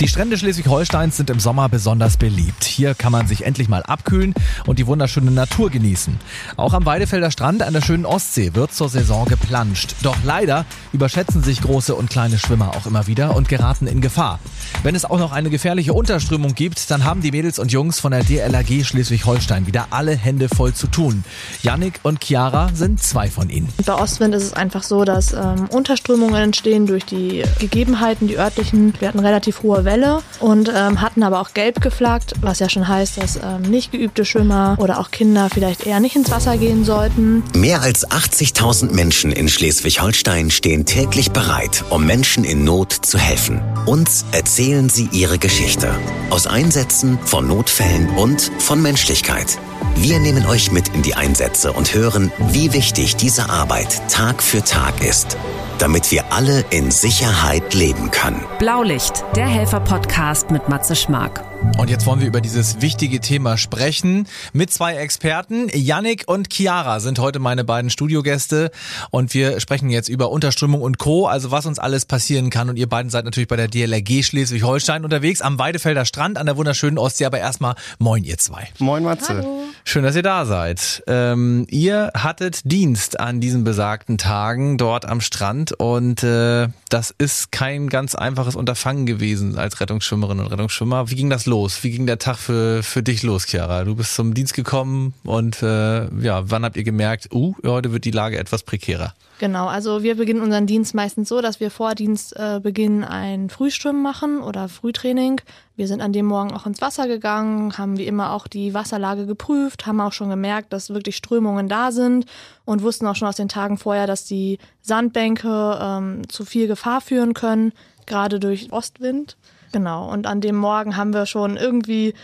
Die Strände Schleswig-Holsteins sind im Sommer besonders beliebt. Hier kann man sich endlich mal abkühlen und die wunderschöne Natur genießen. Auch am Weidefelder Strand an der schönen Ostsee wird zur Saison geplanscht. Doch leider überschätzen sich große und kleine Schwimmer auch immer wieder und geraten in Gefahr. Wenn es auch noch eine gefährliche Unterströmung gibt, dann haben die Mädels und Jungs von der DLRG Schleswig-Holstein wieder alle Hände voll zu tun. Yannick und Chiara sind zwei von ihnen. Bei Ostwind ist es einfach so, dass ähm, Unterströmungen entstehen durch die Gegebenheiten, die örtlichen. Wir hatten relativ hohe Welle und ähm, hatten aber auch gelb geflaggt, was ja schon heißt, dass ähm, nicht geübte Schwimmer oder auch Kinder vielleicht eher nicht ins Wasser gehen sollten. Mehr als 80.000 Menschen in Schleswig-Holstein stehen täglich bereit, um Menschen in Not zu helfen. Uns erzählen sie ihre Geschichte. Aus Einsätzen, von Notfällen und von Menschlichkeit. Wir nehmen euch mit in die Einsätze und hören, wie wichtig diese Arbeit Tag für Tag ist damit wir alle in Sicherheit leben können. Blaulicht, der Helfer-Podcast mit Matze Schmark. Und jetzt wollen wir über dieses wichtige Thema sprechen mit zwei Experten. Yannick und Chiara sind heute meine beiden Studiogäste und wir sprechen jetzt über Unterströmung und Co., also was uns alles passieren kann. Und ihr beiden seid natürlich bei der DLRG Schleswig-Holstein unterwegs am Weidefelder Strand an der wunderschönen Ostsee. Aber erstmal moin ihr zwei. Moin Matze. Hallo. Schön, dass ihr da seid. Ähm, ihr hattet Dienst an diesen besagten Tagen dort am Strand und äh, das ist kein ganz einfaches Unterfangen gewesen als Rettungsschwimmerin und Rettungsschwimmer. Wie ging das los? Wie ging der Tag für, für dich los, Chiara? Du bist zum Dienst gekommen und äh, ja, wann habt ihr gemerkt, uh, heute wird die Lage etwas prekärer? Genau, also wir beginnen unseren Dienst meistens so, dass wir vor Dienstbeginn äh, ein Frühschwimmen machen oder Frühtraining. Wir sind an dem Morgen auch ins Wasser gegangen, haben wie immer auch die Wasserlage geprüft, haben auch schon gemerkt, dass wirklich Strömungen da sind und wussten auch schon aus den Tagen vorher, dass die Sandbänke ähm, zu viel Gefahr führen können, gerade durch Ostwind. Genau, und an dem Morgen haben wir schon irgendwie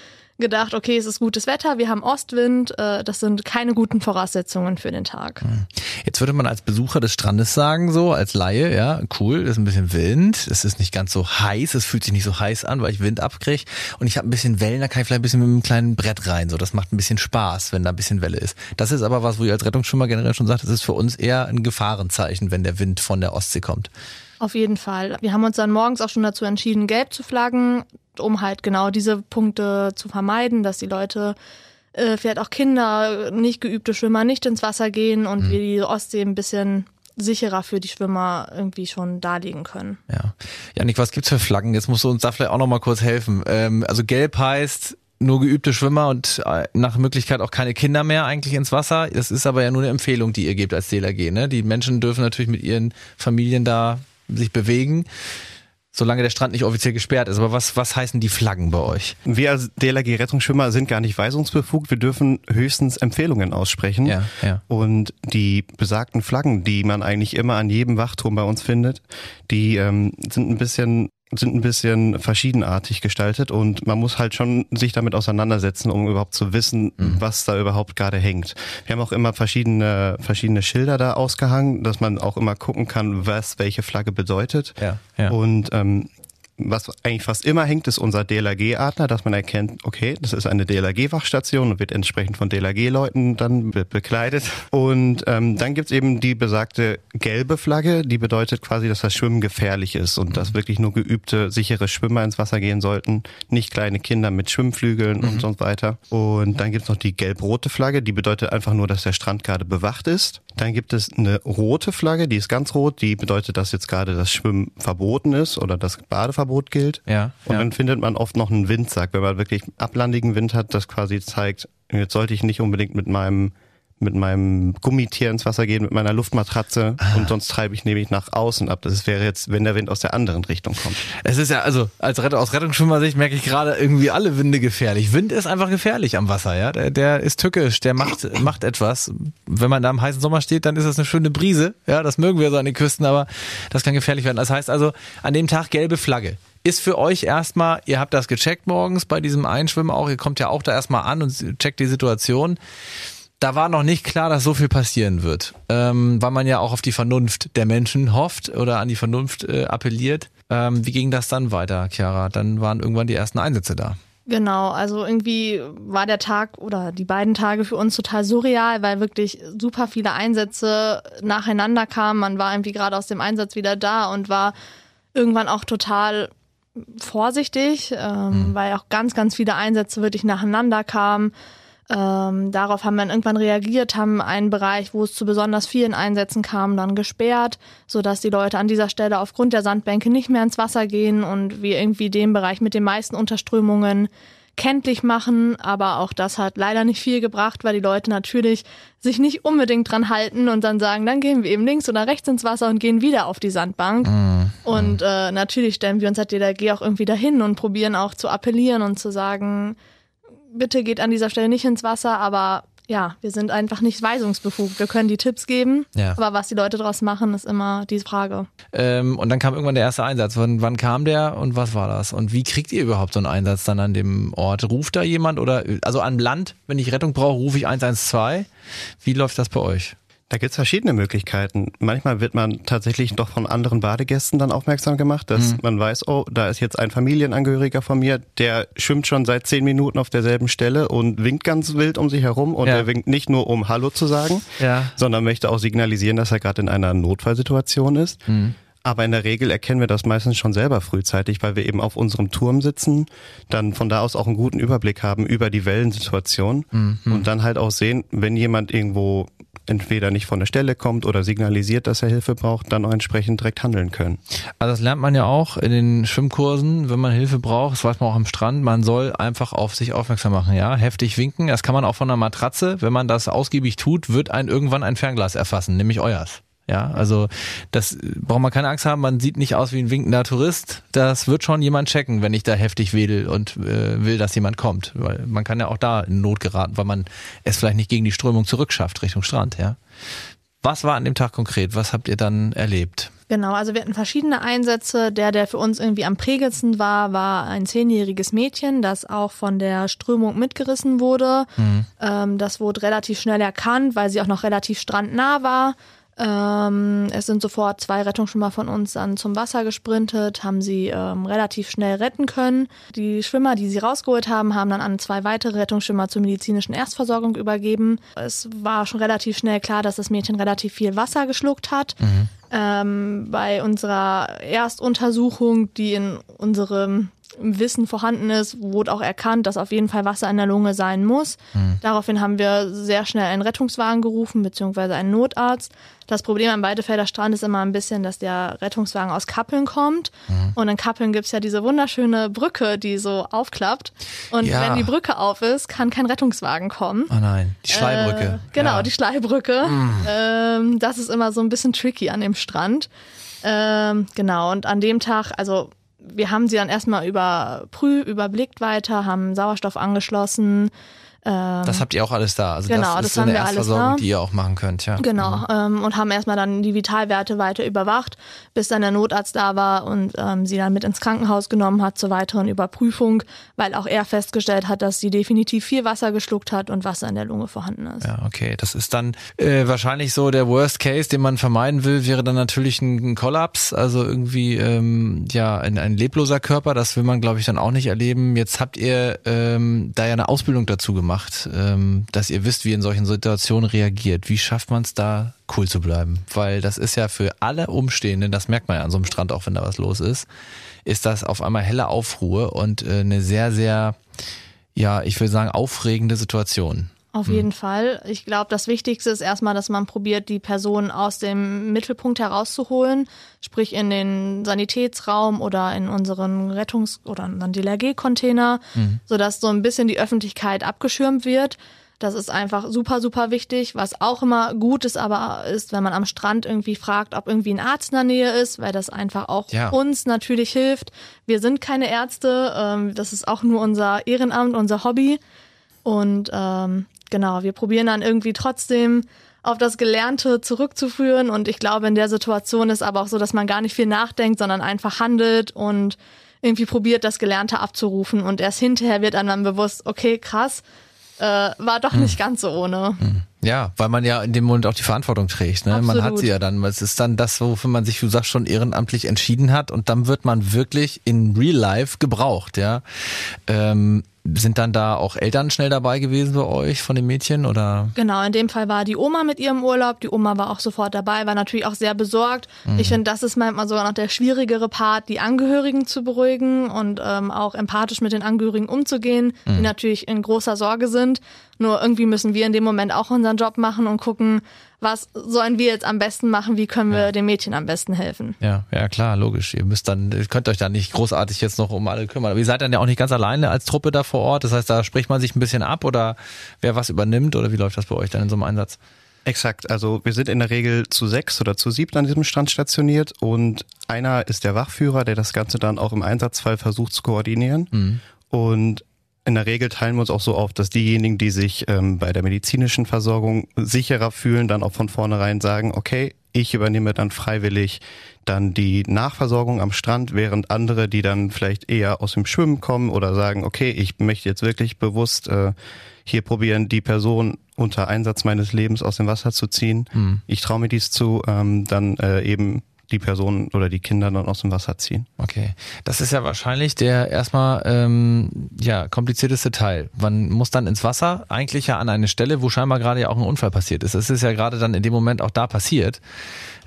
gedacht, okay, es ist gutes Wetter, wir haben Ostwind, äh, das sind keine guten Voraussetzungen für den Tag. Jetzt würde man als Besucher des Strandes sagen, so als Laie, ja, cool, ist ein bisschen Wind, es ist nicht ganz so heiß, es fühlt sich nicht so heiß an, weil ich Wind abkriege und ich habe ein bisschen Wellen, da kann ich vielleicht ein bisschen mit einem kleinen Brett rein, so das macht ein bisschen Spaß, wenn da ein bisschen Welle ist. Das ist aber was, wo ihr als Rettungsschwimmer generell schon sagt, das ist für uns eher ein Gefahrenzeichen, wenn der Wind von der Ostsee kommt. Auf jeden Fall. Wir haben uns dann morgens auch schon dazu entschieden, gelb zu flaggen, um halt genau diese Punkte zu vermeiden, dass die Leute, äh, vielleicht auch Kinder, nicht geübte Schwimmer nicht ins Wasser gehen und mhm. wir die Ostsee ein bisschen sicherer für die Schwimmer irgendwie schon darlegen können. Ja. Janik, was gibt's für Flaggen? Jetzt musst du uns da vielleicht auch noch mal kurz helfen. Ähm, also gelb heißt nur geübte Schwimmer und äh, nach Möglichkeit auch keine Kinder mehr eigentlich ins Wasser. Das ist aber ja nur eine Empfehlung, die ihr gebt als DLRG. Ne? Die Menschen dürfen natürlich mit ihren Familien da sich bewegen solange der Strand nicht offiziell gesperrt ist. Aber was, was heißen die Flaggen bei euch? Wir als DLRG Rettungsschwimmer sind gar nicht weisungsbefugt. Wir dürfen höchstens Empfehlungen aussprechen. Ja, ja. Und die besagten Flaggen, die man eigentlich immer an jedem Wachturm bei uns findet, die ähm, sind ein bisschen sind ein bisschen verschiedenartig gestaltet und man muss halt schon sich damit auseinandersetzen, um überhaupt zu wissen, mhm. was da überhaupt gerade hängt. Wir haben auch immer verschiedene, verschiedene Schilder da ausgehangen, dass man auch immer gucken kann, was welche Flagge bedeutet. Ja, ja. Und ähm, was eigentlich fast immer hängt, ist unser DLRG-Adler, dass man erkennt, okay, das ist eine DLRG-Wachstation und wird entsprechend von DLRG-Leuten dann be bekleidet. Und ähm, dann gibt's eben die besagte gelbe Flagge, die bedeutet quasi, dass das Schwimmen gefährlich ist und dass wirklich nur geübte, sichere Schwimmer ins Wasser gehen sollten, nicht kleine Kinder mit Schwimmflügeln mhm. und so weiter. Und dann gibt's noch die gelb-rote Flagge, die bedeutet einfach nur, dass der Strand gerade bewacht ist. Dann gibt es eine rote Flagge, die ist ganz rot, die bedeutet, dass jetzt gerade das Schwimmen verboten ist oder das Badeverbot gilt. Ja. Und ja. dann findet man oft noch einen Windsack, wenn man wirklich ablandigen Wind hat, das quasi zeigt, jetzt sollte ich nicht unbedingt mit meinem mit meinem Gummitier ins Wasser gehen, mit meiner Luftmatratze ah. und sonst treibe ich nämlich nach außen ab. Das wäre jetzt, wenn der Wind aus der anderen Richtung kommt. Es ist ja, also als Rett aus Rettungsschwimmersicht merke ich gerade irgendwie alle Winde gefährlich. Wind ist einfach gefährlich am Wasser, ja. Der, der ist tückisch, der macht, macht etwas. Wenn man da im heißen Sommer steht, dann ist das eine schöne Brise. Ja, das mögen wir so an den Küsten, aber das kann gefährlich werden. Das heißt also, an dem Tag gelbe Flagge ist für euch erstmal, ihr habt das gecheckt morgens bei diesem Einschwimmen auch, ihr kommt ja auch da erstmal an und checkt die Situation da war noch nicht klar, dass so viel passieren wird, ähm, weil man ja auch auf die Vernunft der Menschen hofft oder an die Vernunft äh, appelliert. Ähm, wie ging das dann weiter, Chiara? Dann waren irgendwann die ersten Einsätze da. Genau, also irgendwie war der Tag oder die beiden Tage für uns total surreal, weil wirklich super viele Einsätze nacheinander kamen. Man war irgendwie gerade aus dem Einsatz wieder da und war irgendwann auch total vorsichtig, ähm, weil auch ganz, ganz viele Einsätze wirklich nacheinander kamen. Ähm, darauf haben wir dann irgendwann reagiert, haben einen Bereich, wo es zu besonders vielen Einsätzen kam, dann gesperrt, sodass die Leute an dieser Stelle aufgrund der Sandbänke nicht mehr ins Wasser gehen und wir irgendwie den Bereich mit den meisten Unterströmungen kenntlich machen, aber auch das hat leider nicht viel gebracht, weil die Leute natürlich sich nicht unbedingt dran halten und dann sagen, dann gehen wir eben links oder rechts ins Wasser und gehen wieder auf die Sandbank. Mhm. Und äh, natürlich stellen wir uns als DLRG auch irgendwie dahin und probieren auch zu appellieren und zu sagen, bitte geht an dieser Stelle nicht ins Wasser, aber ja, wir sind einfach nicht weisungsbefugt. Wir können die Tipps geben, ja. aber was die Leute daraus machen, ist immer die Frage. Ähm, und dann kam irgendwann der erste Einsatz. Wann, wann, kam der und was war das? Und wie kriegt ihr überhaupt so einen Einsatz dann an dem Ort? Ruft da jemand oder, also an Land, wenn ich Rettung brauche, rufe ich 112. Wie läuft das bei euch? Da gibt's verschiedene Möglichkeiten. Manchmal wird man tatsächlich doch von anderen Badegästen dann aufmerksam gemacht, dass mhm. man weiß, oh, da ist jetzt ein Familienangehöriger von mir, der schwimmt schon seit zehn Minuten auf derselben Stelle und winkt ganz wild um sich herum und ja. er winkt nicht nur, um Hallo zu sagen, ja. sondern möchte auch signalisieren, dass er gerade in einer Notfallsituation ist. Mhm. Aber in der Regel erkennen wir das meistens schon selber frühzeitig, weil wir eben auf unserem Turm sitzen, dann von da aus auch einen guten Überblick haben über die Wellensituation mhm. und dann halt auch sehen, wenn jemand irgendwo entweder nicht von der Stelle kommt oder signalisiert, dass er Hilfe braucht, dann auch entsprechend direkt handeln können. Also das lernt man ja auch in den Schwimmkursen, wenn man Hilfe braucht, das weiß man auch am Strand, man soll einfach auf sich aufmerksam machen, ja, heftig winken, das kann man auch von einer Matratze, wenn man das ausgiebig tut, wird ein irgendwann ein Fernglas erfassen, nämlich euers. Ja, also das braucht man keine Angst haben, man sieht nicht aus wie ein winkender Tourist. Das wird schon jemand checken, wenn ich da heftig wedel und äh, will, dass jemand kommt. Weil man kann ja auch da in Not geraten, weil man es vielleicht nicht gegen die Strömung zurückschafft Richtung Strand, ja. Was war an dem Tag konkret? Was habt ihr dann erlebt? Genau, also wir hatten verschiedene Einsätze. Der, der für uns irgendwie am prägendsten war, war ein zehnjähriges Mädchen, das auch von der Strömung mitgerissen wurde. Mhm. Ähm, das wurde relativ schnell erkannt, weil sie auch noch relativ strandnah war. Ähm, es sind sofort zwei Rettungsschwimmer von uns dann zum Wasser gesprintet, haben sie ähm, relativ schnell retten können. Die Schwimmer, die sie rausgeholt haben, haben dann an zwei weitere Rettungsschwimmer zur medizinischen Erstversorgung übergeben. Es war schon relativ schnell klar, dass das Mädchen relativ viel Wasser geschluckt hat. Mhm. Ähm, bei unserer Erstuntersuchung, die in unserem Wissen vorhanden ist, wurde auch erkannt, dass auf jeden Fall Wasser in der Lunge sein muss. Mhm. Daraufhin haben wir sehr schnell einen Rettungswagen gerufen, beziehungsweise einen Notarzt. Das Problem am Beidefelder Strand ist immer ein bisschen, dass der Rettungswagen aus Kappeln kommt. Mhm. Und in Kappeln gibt's ja diese wunderschöne Brücke, die so aufklappt. Und ja. wenn die Brücke auf ist, kann kein Rettungswagen kommen. Oh nein, die Schleibrücke. Äh, genau, ja. die Schleibrücke. Mhm. Ähm, das ist immer so ein bisschen tricky an dem Strand. Ähm, genau, und an dem Tag, also wir haben sie dann erstmal überprüft, überblickt weiter, haben Sauerstoff angeschlossen, ähm, das habt ihr auch alles da. Also genau, das ist das eine Erstversorgung, die ihr auch machen könnt, ja. Genau. Mhm. Ähm, und haben erstmal dann die Vitalwerte weiter überwacht, bis dann der Notarzt da war und ähm, sie dann mit ins Krankenhaus genommen hat zur weiteren Überprüfung, weil auch er festgestellt hat, dass sie definitiv viel Wasser geschluckt hat und Wasser in der Lunge vorhanden ist. Ja, okay. Das ist dann äh, wahrscheinlich so der Worst Case, den man vermeiden will, wäre dann natürlich ein, ein Kollaps, also irgendwie ähm, ja ein, ein lebloser Körper. Das will man, glaube ich, dann auch nicht erleben. Jetzt habt ihr ähm, da ja eine Ausbildung dazu gemacht gemacht, ähm, dass ihr wisst, wie in solchen Situationen reagiert. Wie schafft man es da, cool zu bleiben? Weil das ist ja für alle Umstehenden, das merkt man ja an so einem Strand auch, wenn da was los ist, ist das auf einmal helle Aufruhe und äh, eine sehr, sehr, ja, ich will sagen, aufregende Situation. Auf hm. jeden Fall. Ich glaube, das Wichtigste ist erstmal, dass man probiert, die Person aus dem Mittelpunkt herauszuholen, sprich in den Sanitätsraum oder in unseren Rettungs- oder unseren DLRG-Container, mhm. sodass so ein bisschen die Öffentlichkeit abgeschirmt wird. Das ist einfach super, super wichtig. Was auch immer gut ist, aber ist, wenn man am Strand irgendwie fragt, ob irgendwie ein Arzt in der Nähe ist, weil das einfach auch ja. uns natürlich hilft. Wir sind keine Ärzte. Ähm, das ist auch nur unser Ehrenamt, unser Hobby. Und ähm, genau, wir probieren dann irgendwie trotzdem auf das Gelernte zurückzuführen. Und ich glaube, in der Situation ist aber auch so, dass man gar nicht viel nachdenkt, sondern einfach handelt und irgendwie probiert, das Gelernte abzurufen. Und erst hinterher wird einem dann bewusst, okay, krass, äh, war doch hm. nicht ganz so ohne. Hm. Ja, weil man ja in dem Moment auch die Verantwortung trägt. Ne? Man hat sie ja dann. Es ist dann das, wofür man sich, du sagst, schon ehrenamtlich entschieden hat und dann wird man wirklich in Real Life gebraucht. Ja, ähm, sind dann da auch Eltern schnell dabei gewesen bei euch von den Mädchen oder? Genau, in dem Fall war die Oma mit ihrem Urlaub. Die Oma war auch sofort dabei, war natürlich auch sehr besorgt. Mhm. Ich finde, das ist manchmal sogar noch der schwierigere Part, die Angehörigen zu beruhigen und ähm, auch empathisch mit den Angehörigen umzugehen, mhm. die natürlich in großer Sorge sind. Nur irgendwie müssen wir in dem Moment auch unseren Job machen und gucken, was sollen wir jetzt am besten machen, wie können wir ja. den Mädchen am besten helfen. Ja, ja klar, logisch. Ihr müsst dann, ihr könnt euch da nicht großartig jetzt noch um alle kümmern. Aber ihr seid dann ja auch nicht ganz alleine als Truppe da vor Ort. Das heißt, da spricht man sich ein bisschen ab oder wer was übernimmt oder wie läuft das bei euch dann in so einem Einsatz? Exakt, also wir sind in der Regel zu sechs oder zu sieben an diesem Strand stationiert und einer ist der Wachführer, der das Ganze dann auch im Einsatzfall versucht zu koordinieren. Mhm. Und in der Regel teilen wir uns auch so auf, dass diejenigen, die sich ähm, bei der medizinischen Versorgung sicherer fühlen, dann auch von vornherein sagen, okay, ich übernehme dann freiwillig dann die Nachversorgung am Strand, während andere, die dann vielleicht eher aus dem Schwimmen kommen oder sagen, okay, ich möchte jetzt wirklich bewusst äh, hier probieren, die Person unter Einsatz meines Lebens aus dem Wasser zu ziehen. Mhm. Ich traue mir dies zu, ähm, dann äh, eben die Personen oder die Kinder dann aus dem Wasser ziehen. Okay, das ist ja wahrscheinlich der erstmal ähm, ja komplizierteste Teil. Man muss dann ins Wasser, eigentlich ja an eine Stelle, wo scheinbar gerade ja auch ein Unfall passiert ist. Es ist ja gerade dann in dem Moment auch da passiert.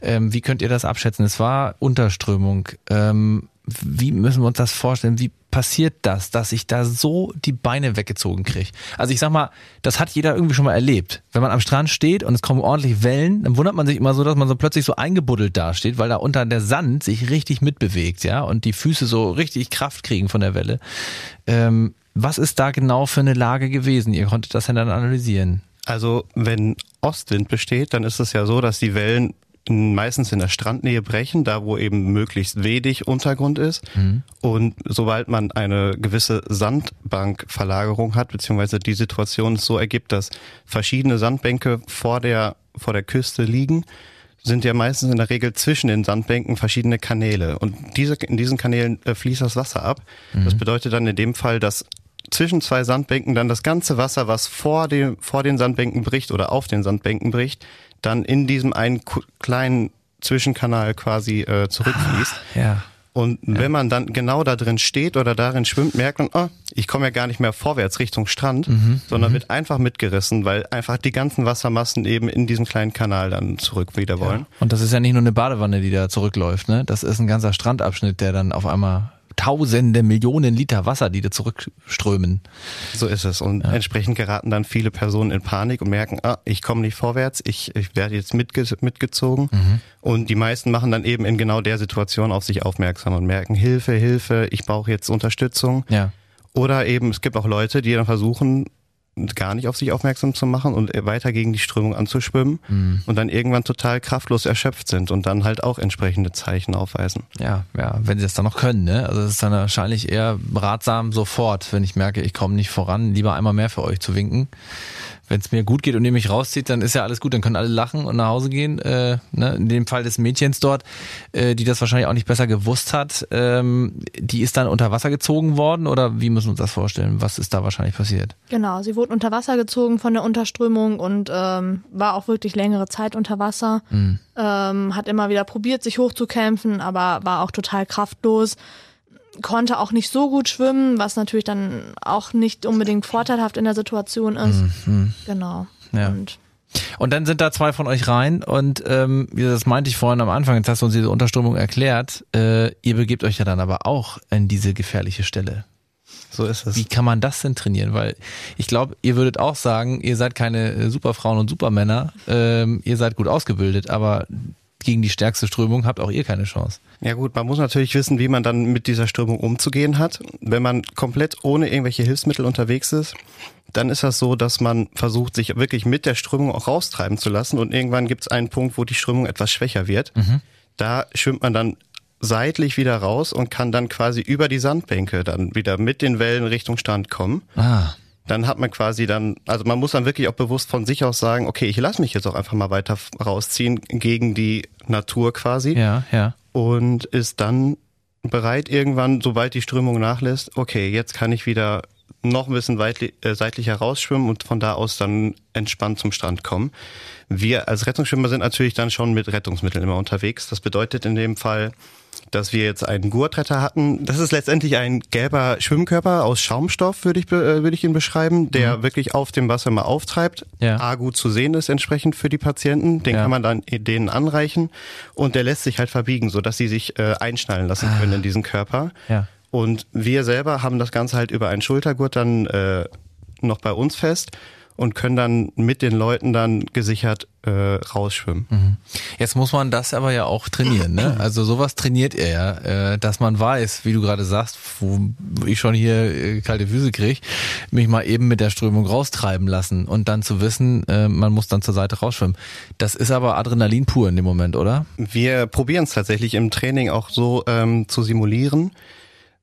Ähm, wie könnt ihr das abschätzen? Es war Unterströmung. Ähm, wie müssen wir uns das vorstellen? Wie passiert das, dass ich da so die Beine weggezogen kriege? Also ich sag mal, das hat jeder irgendwie schon mal erlebt. Wenn man am Strand steht und es kommen ordentlich Wellen, dann wundert man sich immer so, dass man so plötzlich so eingebuddelt dasteht, weil da unter der Sand sich richtig mitbewegt, ja, und die Füße so richtig Kraft kriegen von der Welle. Ähm, was ist da genau für eine Lage gewesen? Ihr konntet das ja dann analysieren. Also wenn Ostwind besteht, dann ist es ja so, dass die Wellen meistens in der Strandnähe brechen, da wo eben möglichst wenig Untergrund ist. Mhm. Und sobald man eine gewisse Sandbankverlagerung hat, beziehungsweise die Situation so ergibt, dass verschiedene Sandbänke vor der, vor der Küste liegen, sind ja meistens in der Regel zwischen den Sandbänken verschiedene Kanäle. Und diese, in diesen Kanälen äh, fließt das Wasser ab. Mhm. Das bedeutet dann in dem Fall, dass zwischen zwei Sandbänken dann das ganze Wasser, was vor, dem, vor den Sandbänken bricht oder auf den Sandbänken bricht, dann in diesem einen kleinen Zwischenkanal quasi äh, zurückfließt. Ah, ja. Und ja. wenn man dann genau da drin steht oder darin schwimmt, merkt man, oh, ich komme ja gar nicht mehr vorwärts Richtung Strand, mhm, sondern mhm. wird einfach mitgerissen, weil einfach die ganzen Wassermassen eben in diesem kleinen Kanal dann zurück wieder wollen. Ja. Und das ist ja nicht nur eine Badewanne, die da zurückläuft, ne? Das ist ein ganzer Strandabschnitt, der dann auf einmal tausende Millionen Liter Wasser, die da zurückströmen. So ist es. Und ja. entsprechend geraten dann viele Personen in Panik und merken, ah, ich komme nicht vorwärts, ich, ich werde jetzt mitge mitgezogen. Mhm. Und die meisten machen dann eben in genau der Situation auf sich aufmerksam und merken, Hilfe, Hilfe, ich brauche jetzt Unterstützung. Ja. Oder eben, es gibt auch Leute, die dann versuchen, gar nicht auf sich aufmerksam zu machen und weiter gegen die Strömung anzuschwimmen mhm. und dann irgendwann total kraftlos erschöpft sind und dann halt auch entsprechende Zeichen aufweisen. Ja, ja, wenn sie das dann noch können, ne? Also es ist dann wahrscheinlich eher ratsam sofort, wenn ich merke, ich komme nicht voran, lieber einmal mehr für euch zu winken wenn es mir gut geht und ihr mich rauszieht, dann ist ja alles gut, dann können alle lachen und nach Hause gehen. Äh, ne? In dem Fall des Mädchens dort, äh, die das wahrscheinlich auch nicht besser gewusst hat, ähm, die ist dann unter Wasser gezogen worden oder wie müssen wir uns das vorstellen? Was ist da wahrscheinlich passiert? Genau, sie wurde unter Wasser gezogen von der Unterströmung und ähm, war auch wirklich längere Zeit unter Wasser. Mhm. Ähm, hat immer wieder probiert, sich hochzukämpfen, aber war auch total kraftlos konnte auch nicht so gut schwimmen, was natürlich dann auch nicht unbedingt vorteilhaft in der Situation ist. Mhm. Genau. Ja. Und und dann sind da zwei von euch rein und ähm, wie das meinte ich vorhin am Anfang, jetzt hast du uns diese Unterströmung erklärt, äh, ihr begebt euch ja dann aber auch in diese gefährliche Stelle. So ist es. Wie kann man das denn trainieren? Weil ich glaube, ihr würdet auch sagen, ihr seid keine Superfrauen und Supermänner, ähm, ihr seid gut ausgebildet, aber gegen die stärkste Strömung habt auch ihr keine Chance. Ja gut, man muss natürlich wissen, wie man dann mit dieser Strömung umzugehen hat. Wenn man komplett ohne irgendwelche Hilfsmittel unterwegs ist, dann ist das so, dass man versucht, sich wirklich mit der Strömung auch raustreiben zu lassen und irgendwann gibt es einen Punkt, wo die Strömung etwas schwächer wird. Mhm. Da schwimmt man dann seitlich wieder raus und kann dann quasi über die Sandbänke dann wieder mit den Wellen Richtung Strand kommen. Ah dann hat man quasi dann, also man muss dann wirklich auch bewusst von sich aus sagen, okay, ich lasse mich jetzt auch einfach mal weiter rausziehen gegen die Natur quasi. Ja, ja. Und ist dann bereit irgendwann, sobald die Strömung nachlässt, okay, jetzt kann ich wieder noch ein bisschen weitli äh, seitlicher rausschwimmen und von da aus dann entspannt zum Strand kommen. Wir als Rettungsschwimmer sind natürlich dann schon mit Rettungsmitteln immer unterwegs. Das bedeutet in dem Fall, dass wir jetzt einen Gurtretter hatten. Das ist letztendlich ein gelber Schwimmkörper aus Schaumstoff, würde ich, äh, würde ich ihn beschreiben, der mhm. wirklich auf dem Wasser mal auftreibt. Ja. A, gut zu sehen ist entsprechend für die Patienten. Den ja. kann man dann denen anreichen. Und der lässt sich halt verbiegen, sodass sie sich äh, einschnallen lassen ah. können in diesen Körper. Ja. Und wir selber haben das Ganze halt über einen Schultergurt dann äh, noch bei uns fest und können dann mit den Leuten dann gesichert äh, rausschwimmen. Mhm. Jetzt muss man das aber ja auch trainieren, ne? Also sowas trainiert ihr ja, äh, dass man weiß, wie du gerade sagst, wo ich schon hier äh, kalte Füße kriege, mich mal eben mit der Strömung raustreiben lassen und dann zu wissen, äh, man muss dann zur Seite rausschwimmen. Das ist aber Adrenalin pur in dem Moment, oder? Wir probieren es tatsächlich im Training auch so ähm, zu simulieren.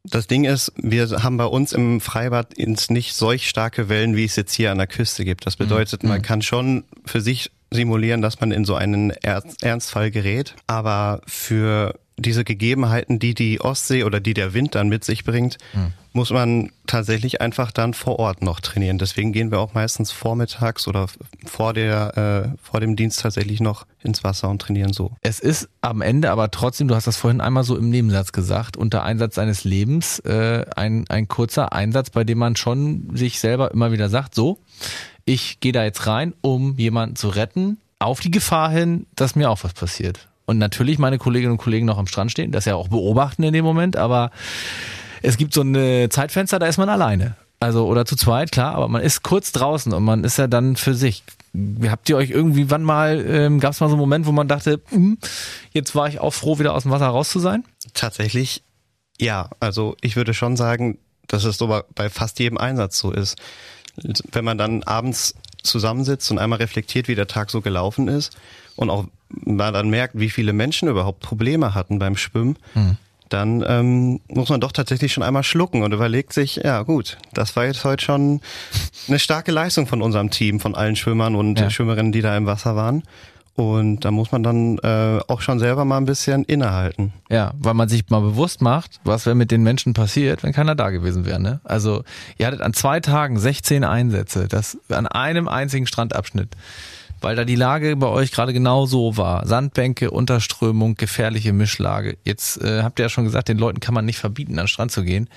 Das Ding ist, wir haben bei uns im Freibad nicht solch starke Wellen, wie es jetzt hier an der Küste gibt. Das bedeutet, mhm. man kann schon für sich simulieren, dass man in so einen Ernstfall gerät. Aber für diese Gegebenheiten, die die Ostsee oder die der Wind dann mit sich bringt, mhm. muss man tatsächlich einfach dann vor Ort noch trainieren. Deswegen gehen wir auch meistens vormittags oder vor der äh, vor dem Dienst tatsächlich noch ins Wasser und trainieren so. Es ist am Ende aber trotzdem, du hast das vorhin einmal so im Nebensatz gesagt, unter Einsatz seines Lebens äh, ein ein kurzer Einsatz, bei dem man schon sich selber immer wieder sagt, so, ich gehe da jetzt rein, um jemanden zu retten, auf die Gefahr hin, dass mir auch was passiert und natürlich meine Kolleginnen und Kollegen noch am Strand stehen, das ja auch beobachten in dem Moment, aber es gibt so ein Zeitfenster, da ist man alleine. Also oder zu zweit, klar, aber man ist kurz draußen und man ist ja dann für sich. Habt ihr euch irgendwie wann mal, ähm, gab es mal so einen Moment, wo man dachte, hm, jetzt war ich auch froh, wieder aus dem Wasser raus zu sein? Tatsächlich, ja. Also ich würde schon sagen, dass es so bei fast jedem Einsatz so ist. Wenn man dann abends zusammensitzt und einmal reflektiert, wie der Tag so gelaufen ist und auch man dann merkt, wie viele Menschen überhaupt Probleme hatten beim Schwimmen, mhm. dann ähm, muss man doch tatsächlich schon einmal schlucken und überlegt sich, ja gut, das war jetzt heute schon eine starke Leistung von unserem Team, von allen Schwimmern und ja. Schwimmerinnen, die da im Wasser waren. Und da muss man dann äh, auch schon selber mal ein bisschen innehalten. Ja, weil man sich mal bewusst macht, was wäre mit den Menschen passiert, wenn keiner da gewesen wäre. Ne? Also ihr hattet an zwei Tagen 16 Einsätze, das an einem einzigen Strandabschnitt weil da die Lage bei euch gerade genau so war. Sandbänke, Unterströmung, gefährliche Mischlage. Jetzt äh, habt ihr ja schon gesagt, den Leuten kann man nicht verbieten, an den Strand zu gehen.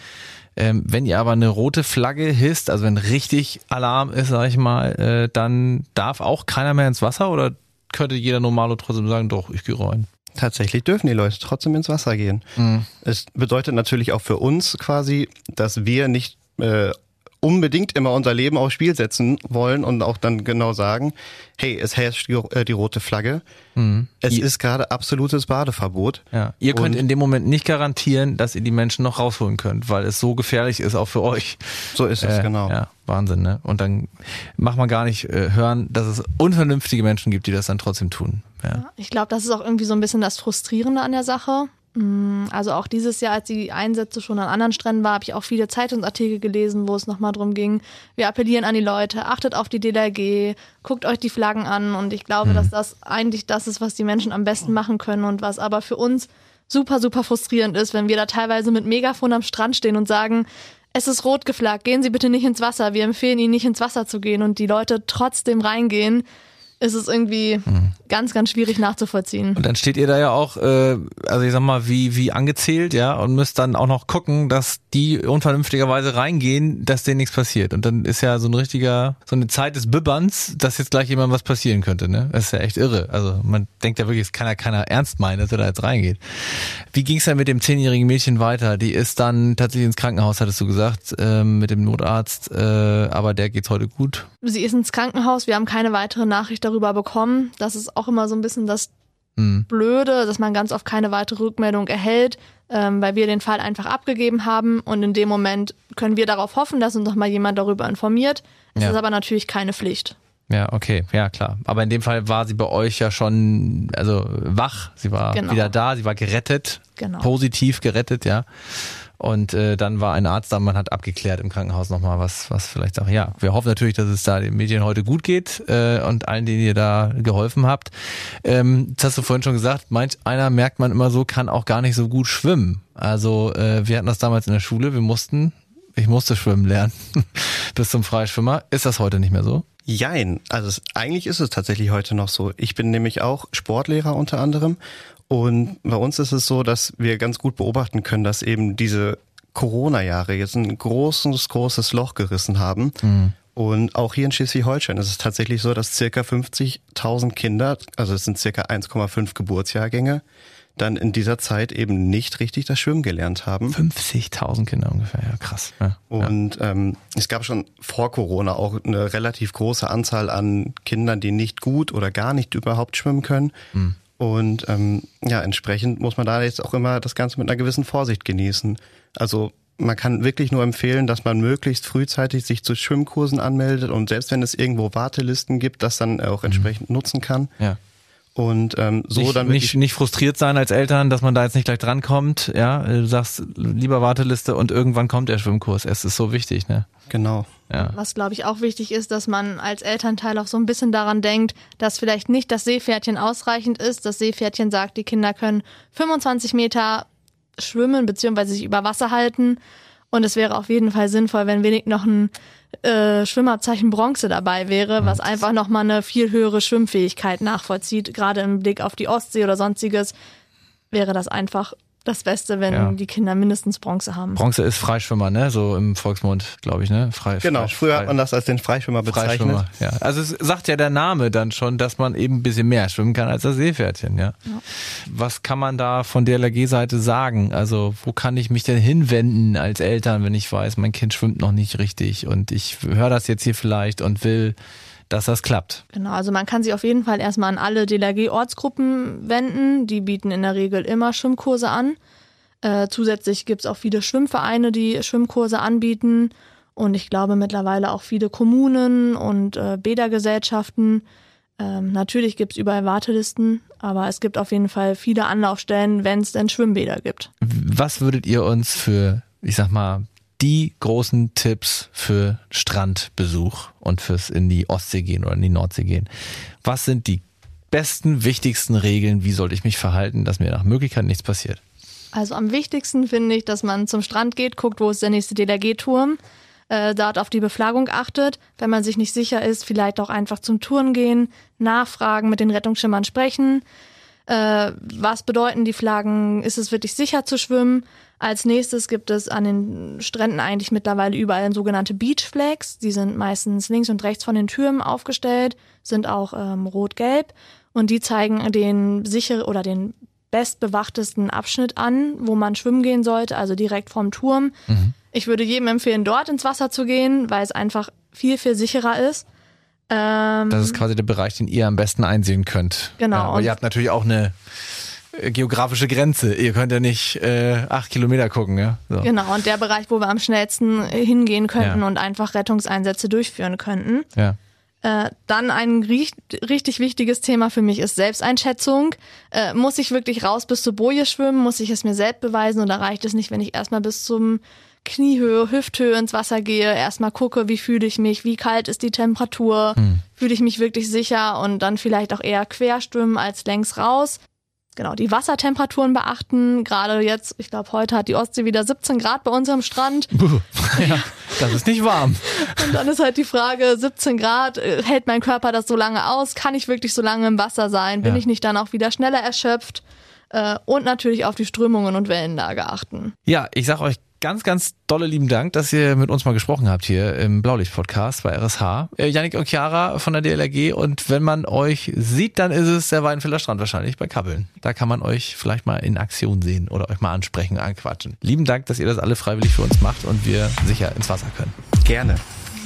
Ähm, wenn ihr aber eine rote Flagge hisst, also wenn richtig Alarm ist, sag ich mal, äh, dann darf auch keiner mehr ins Wasser oder könnte jeder Normalo trotzdem sagen, doch, ich gehe rein? Tatsächlich dürfen die Leute trotzdem ins Wasser gehen. Mhm. Es bedeutet natürlich auch für uns quasi, dass wir nicht äh, unbedingt immer unser Leben aufs Spiel setzen wollen und auch dann genau sagen, hey, es herrscht die, äh, die rote Flagge. Mhm. Es ihr, ist gerade absolutes Badeverbot. Ja. Ihr könnt in dem Moment nicht garantieren, dass ihr die Menschen noch rausholen könnt, weil es so gefährlich ist, auch für euch. So ist es, äh, genau. Ja, Wahnsinn, ne? Und dann macht man gar nicht äh, hören, dass es unvernünftige Menschen gibt, die das dann trotzdem tun. Ja. ich glaube, das ist auch irgendwie so ein bisschen das Frustrierende an der Sache. Mm, also auch dieses Jahr, als die Einsätze schon an anderen Stränden war, habe ich auch viele Zeitungsartikel gelesen, wo es nochmal drum ging. Wir appellieren an die Leute, achtet auf die DLRG, guckt euch die Flaggen an und ich glaube, mhm. dass das eigentlich das ist, was die Menschen am besten machen können und was aber für uns super, super frustrierend ist, wenn wir da teilweise mit Megafon am Strand stehen und sagen, es ist rot geflaggt, gehen Sie bitte nicht ins Wasser, wir empfehlen Ihnen nicht ins Wasser zu gehen und die Leute trotzdem reingehen ist es irgendwie mhm. ganz, ganz schwierig nachzuvollziehen. Und dann steht ihr da ja auch, äh, also ich sag mal, wie, wie angezählt, ja, und müsst dann auch noch gucken, dass die unvernünftigerweise reingehen, dass denen nichts passiert. Und dann ist ja so ein richtiger, so eine Zeit des Bibberns, dass jetzt gleich jemand was passieren könnte, ne? Das ist ja echt irre. Also man denkt ja wirklich, es kann ja keiner ernst meinen, dass er da jetzt reingeht. Wie ging es denn mit dem zehnjährigen Mädchen weiter? Die ist dann tatsächlich ins Krankenhaus, hattest du gesagt, ähm, mit dem Notarzt, äh, aber der geht's heute gut. Sie ist ins Krankenhaus, wir haben keine weitere Nachricht darüber darüber bekommen. Das ist auch immer so ein bisschen das mhm. Blöde, dass man ganz oft keine weitere Rückmeldung erhält, ähm, weil wir den Fall einfach abgegeben haben und in dem Moment können wir darauf hoffen, dass uns noch mal jemand darüber informiert. Es ja. ist aber natürlich keine Pflicht. Ja, okay, ja klar. Aber in dem Fall war sie bei euch ja schon, also wach, sie war genau. wieder da, sie war gerettet, genau. positiv gerettet, ja. Und äh, dann war ein Arzt da, man hat abgeklärt im Krankenhaus nochmal, was, was vielleicht auch, ja, wir hoffen natürlich, dass es da den Medien heute gut geht äh, und allen, denen ihr da geholfen habt. Ähm, das hast du vorhin schon gesagt, manch einer merkt man immer so, kann auch gar nicht so gut schwimmen. Also äh, wir hatten das damals in der Schule, wir mussten ich musste schwimmen lernen bis zum Freischwimmer. Ist das heute nicht mehr so? Jein. Also es, eigentlich ist es tatsächlich heute noch so. Ich bin nämlich auch Sportlehrer unter anderem. Und bei uns ist es so, dass wir ganz gut beobachten können, dass eben diese Corona-Jahre jetzt ein großes, großes Loch gerissen haben. Mhm. Und auch hier in Schleswig-Holstein ist es tatsächlich so, dass circa 50.000 Kinder, also es sind circa 1,5 Geburtsjahrgänge, dann in dieser Zeit eben nicht richtig das Schwimmen gelernt haben. 50.000 Kinder ungefähr, ja krass. Ja, und ähm, es gab schon vor Corona auch eine relativ große Anzahl an Kindern, die nicht gut oder gar nicht überhaupt schwimmen können. Mhm. Und ähm, ja, entsprechend muss man da jetzt auch immer das Ganze mit einer gewissen Vorsicht genießen. Also man kann wirklich nur empfehlen, dass man möglichst frühzeitig sich zu Schwimmkursen anmeldet und selbst wenn es irgendwo Wartelisten gibt, das dann auch mhm. entsprechend mhm. nutzen kann. Ja. Und ähm, so nicht, dann nicht, nicht frustriert sein als Eltern, dass man da jetzt nicht gleich drankommt. Ja, du sagst lieber Warteliste und irgendwann kommt der Schwimmkurs. Es ist so wichtig, ne? Genau. Ja. Was glaube ich auch wichtig ist, dass man als Elternteil auch so ein bisschen daran denkt, dass vielleicht nicht das Seepferdchen ausreichend ist. Das Seepferdchen sagt, die Kinder können 25 Meter schwimmen bzw. sich über Wasser halten. Und es wäre auf jeden Fall sinnvoll, wenn wenig noch ein äh, Schwimmabzeichen Bronze dabei wäre, was einfach nochmal eine viel höhere Schwimmfähigkeit nachvollzieht. Gerade im Blick auf die Ostsee oder sonstiges wäre das einfach das Beste, wenn ja. die Kinder mindestens Bronze haben. Bronze ist Freischwimmer, ne? So im Volksmund, glaube ich, ne? Frei, genau, frei, früher hat man das als den Freischwimmer bezeichnet. Freischwimmer, ja. Also es sagt ja der Name dann schon, dass man eben ein bisschen mehr schwimmen kann als das Seepferdchen, ja. ja. Was kann man da von der LG-Seite sagen? Also wo kann ich mich denn hinwenden als Eltern, wenn ich weiß, mein Kind schwimmt noch nicht richtig und ich höre das jetzt hier vielleicht und will dass das klappt. Genau, also man kann sich auf jeden Fall erstmal an alle DLRG-Ortsgruppen wenden. Die bieten in der Regel immer Schwimmkurse an. Äh, zusätzlich gibt es auch viele Schwimmvereine, die Schwimmkurse anbieten. Und ich glaube mittlerweile auch viele Kommunen und äh, Bädergesellschaften. Ähm, natürlich gibt es überall Wartelisten, aber es gibt auf jeden Fall viele Anlaufstellen, wenn es denn Schwimmbäder gibt. Was würdet ihr uns für, ich sag mal, die großen Tipps für Strandbesuch und fürs in die Ostsee gehen oder in die Nordsee gehen. Was sind die besten, wichtigsten Regeln? Wie sollte ich mich verhalten, dass mir nach Möglichkeit nichts passiert? Also am wichtigsten finde ich, dass man zum Strand geht, guckt, wo ist der nächste DLRG-Turm, äh, dort auf die Beflaggung achtet. Wenn man sich nicht sicher ist, vielleicht auch einfach zum Touren gehen, nachfragen, mit den Rettungsschimmern sprechen. Äh, was bedeuten die Flaggen? Ist es wirklich sicher zu schwimmen? Als nächstes gibt es an den Stränden eigentlich mittlerweile überall sogenannte Beach Flags. Die sind meistens links und rechts von den Türmen aufgestellt, sind auch ähm, rot-gelb und die zeigen den sicher oder den bestbewachtesten Abschnitt an, wo man schwimmen gehen sollte, also direkt vom Turm. Mhm. Ich würde jedem empfehlen, dort ins Wasser zu gehen, weil es einfach viel, viel sicherer ist. Ähm, das ist quasi der Bereich, den ihr am besten einsehen könnt. Genau. Ja, aber ihr habt natürlich auch eine äh, geografische Grenze. Ihr könnt ja nicht äh, acht Kilometer gucken, ja. So. Genau, und der Bereich, wo wir am schnellsten hingehen könnten ja. und einfach Rettungseinsätze durchführen könnten. Ja. Äh, dann ein richtig wichtiges Thema für mich ist Selbsteinschätzung. Äh, muss ich wirklich raus bis zur Boje schwimmen? Muss ich es mir selbst beweisen oder reicht es nicht, wenn ich erstmal bis zum Kniehöhe, Hüfthöhe ins Wasser gehe, erstmal gucke, wie fühle ich mich, wie kalt ist die Temperatur, hm. fühle ich mich wirklich sicher und dann vielleicht auch eher querschwimmen als längs raus. Genau, die Wassertemperaturen beachten. Gerade jetzt, ich glaube, heute hat die Ostsee wieder 17 Grad bei uns am Strand. ja, das ist nicht warm. Und dann ist halt die Frage, 17 Grad, äh, hält mein Körper das so lange aus? Kann ich wirklich so lange im Wasser sein? Bin ja. ich nicht dann auch wieder schneller erschöpft? Äh, und natürlich auf die Strömungen und Wellenlage achten. Ja, ich sag euch ganz, ganz dolle lieben Dank, dass ihr mit uns mal gesprochen habt hier im Blaulicht-Podcast bei RSH. Äh, Yannick und Chiara von der DLRG und wenn man euch sieht, dann ist es der Weinfelder Strand wahrscheinlich bei Kabbeln. Da kann man euch vielleicht mal in Aktion sehen oder euch mal ansprechen, anquatschen. Lieben Dank, dass ihr das alle freiwillig für uns macht und wir sicher ins Wasser können. Gerne.